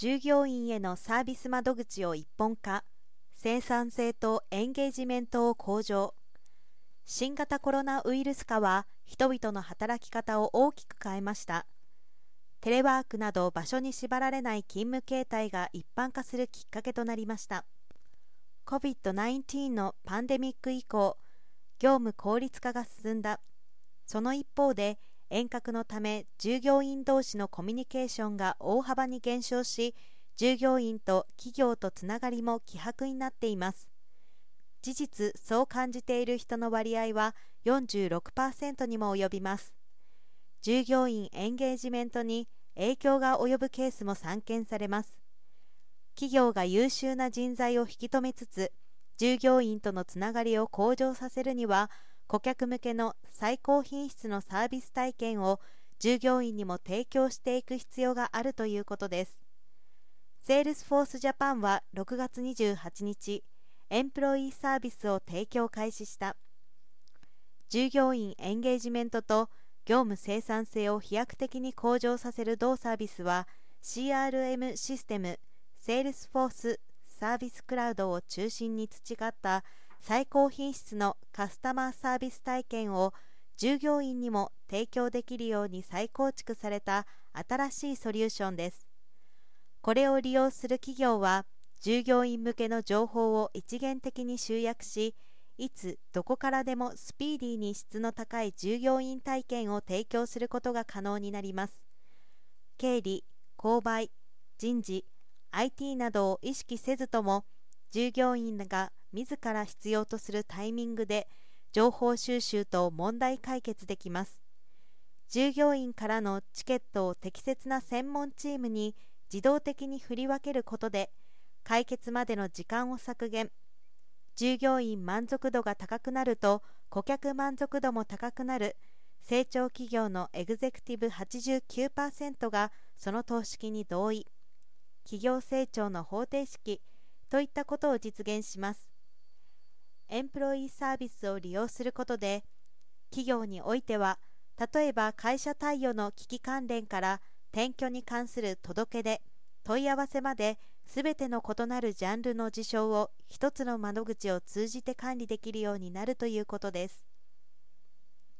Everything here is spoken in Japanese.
従業員へのサービス窓口を一本化。生産性とエンゲージメントを向上。新型コロナウイルス化は人々の働き方を大きく変えました。テレワークなど場所に縛られない勤務形態が一般化するきっかけとなりました。COVID-19 のパンデミック以降業務効率化が進んだ。その一方で遠隔のため従業員同士のコミュニケーションが大幅に減少し従業員と企業とつながりも希薄になっています。事実そう感じている人の割合は46%にも及びます。従業員エンゲージメントに影響が及ぶケースも散見されます。企業が優秀な人材を引き止めつつ従業員とのつながりを向上させるには顧客向けの最高品質のサービス体験を従業員にも提供していく必要があるということです。 Salesforce Japan は6月28日 Employee Service を提供開始した。従業員エンゲージメントと業務生産性を飛躍的に向上させる同サービスは CRM システム Salesforce Service Cloud を中心に培った最高品質のカスタマーサービス体験を従業員にも提供できるように再構築された新しいソリューションです。これを利用する企業は従業員向けの情報を一元的に集約しいつどこからでもスピーディーに質の高い従業員体験を提供することが可能になります。経理購買人事 IT などを意識せずとも従業員が自ら必要とするタイミングで情報収集と問題解決できます。従業員からのチケットを適切な専門チームに自動的に振り分けることで解決までの時間を削減。従業員満足度が高くなると顧客満足度も高くなる。成長企業のエグゼクティブ89%がその投資に同意。企業成長の方程式といったことを実現します。エンプロイーサービスを利用することで企業においては例えば会社貸与の危機関連から転居に関する届け出問い合わせまで全ての異なるジャンルの事象を一つの窓口を通じて管理できるようになるということです。